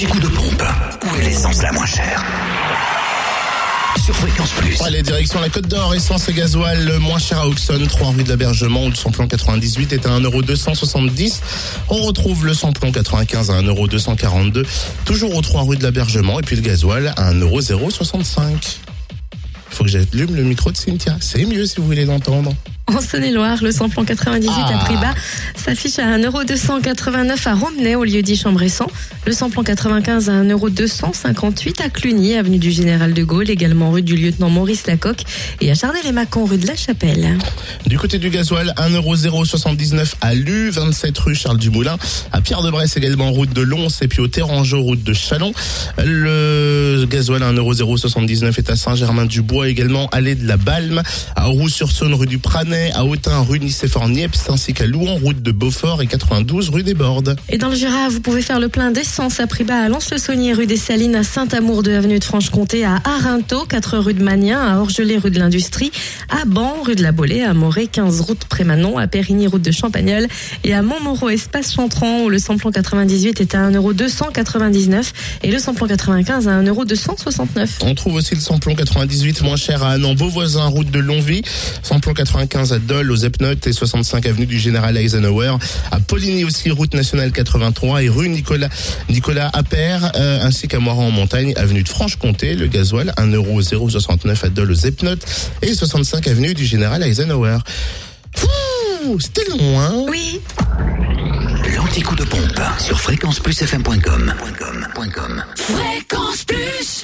L'anti-coup de pompe. Où est l'essence la moins chère Sur Fréquence Plus. Allez, direction la Côte d'Or, essence et gasoil le moins cher à Auxonne, 3 rue de l'Abergement, où le samplon 98 est à 1,270€. On retrouve le samplon 95 à 1,242€, toujours aux 3 rue de l'Abergement, et puis le gasoil à 1,065€. Faut que j'allume le micro de Cynthia. C'est mieux si vous voulez l'entendre. En Saône-et-Loire, le samplon 98 Ah. à prix bas s'affiche à 1,289€ à Romney au lieu dit Chambressan. Le samplon 95 à 1,258€ à Cluny, avenue du Général de Gaulle, également rue du lieutenant Maurice Lacocque et à Charnay-les-Macons, rue de la Chapelle. Du côté du gasoil, 1,079€ à Lu, 27 rue Charles Dumoulin, à Pierre-de-Bresse également route de Lons et puis au Terrangeau route de Chalon. Le gasoil à 1,079€ est à Saint-Germain-du-Bois également, allée de la Balme, à Roux-sur-Saône rue du Pranet, à Autun rue Nicéphore-Niepce ainsi qu'à Louan route de Beaufort et 92 rue des Bordes. Et dans le Jura, vous pouvez faire le plein d'essence à prix bas à Lens-le-Saunier, rue des Salines, à Saint-Amour de avenue de Franche-Comté, à Arinto, 4 rue de Magnin, à Orgelet, rue de l'Industrie, à Ban, rue de la Bolée, à Moret, 15 route Prémanon, à Périgny, route de Champagnole et à Montmoreau, espace Chantran, où le samplon 98 est à 1,299€ et le samplon 95 à 1,269€. On trouve aussi le samplon 98 moins cher à Annan, Beauvoisin, route de Longvie. Samplon 95 à Dole, aux Epnotes et 65 avenue du Général Eisenhower. À Poligny aussi, route nationale 83 et rue Nicolas, Nicolas Appert, euh, ainsi qu'à Moiran en montagne, avenue de Franche-Comté. Le gasoil, 1,069€ à Dole, aux Epnotes et 65 avenue du Général Eisenhower. C'était long, hein Oui, L'anti-coup de pompe sur fréquenceplusfm.com. Fréquence Plus